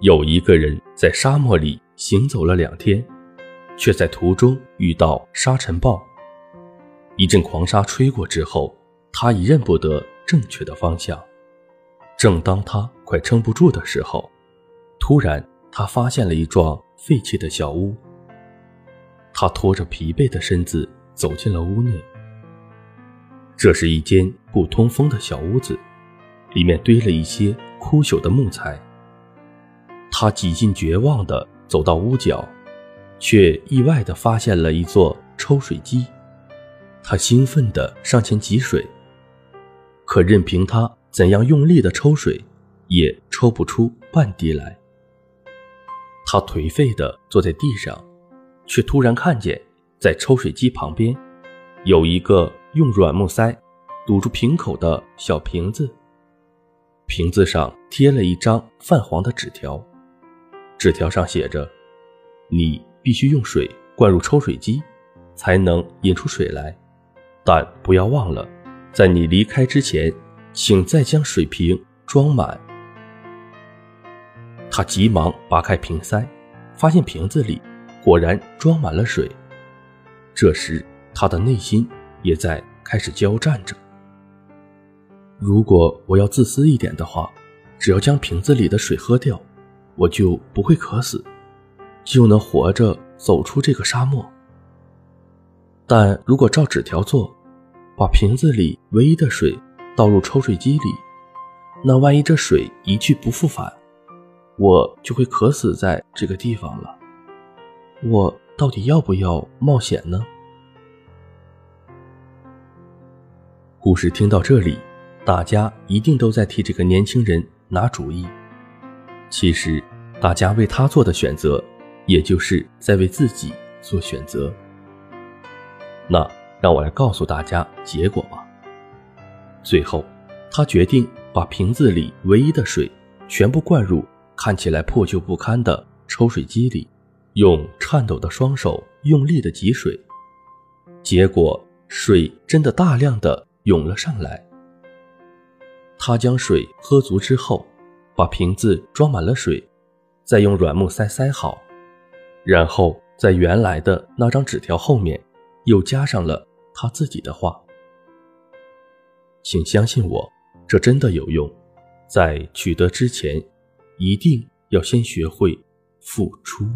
有一个人在沙漠里行走了两天，却在途中遇到沙尘暴。一阵狂沙吹过之后，他已认不得正确的方向。正当他快撑不住的时候，突然他发现了一幢废弃的小屋。他拖着疲惫的身子走进了屋内。这是一间不通风的小屋子，里面堆了一些枯朽的木材。他几近绝望地走到屋角，却意外地发现了一座抽水机。他兴奋地上前汲水，可任凭他怎样用力地抽水，也抽不出半滴来。他颓废地坐在地上，却突然看见，在抽水机旁边，有一个用软木塞堵住瓶口的小瓶子。瓶子上贴了一张泛黄的纸条，纸条上写着：“你必须用水灌入抽水机，才能引出水来。”但不要忘了，在你离开之前，请再将水瓶装满。他急忙拔开瓶塞，发现瓶子里果然装满了水。这时，他的内心也在开始交战着。如果我要自私一点的话，只要将瓶子里的水喝掉，我就不会渴死，就能活着走出这个沙漠。但如果照纸条做，把瓶子里唯一的水倒入抽水机里，那万一这水一去不复返，我就会渴死在这个地方了。我到底要不要冒险呢？故事听到这里，大家一定都在替这个年轻人拿主意。其实，大家为他做的选择，也就是在为自己做选择。那让我来告诉大家结果吧。最后，他决定把瓶子里唯一的水全部灌入看起来破旧不堪的抽水机里，用颤抖的双手用力的挤水。结果，水真的大量的涌了上来。他将水喝足之后，把瓶子装满了水，再用软木塞塞好，然后在原来的那张纸条后面。又加上了他自己的话，请相信我，这真的有用。在取得之前，一定要先学会付出。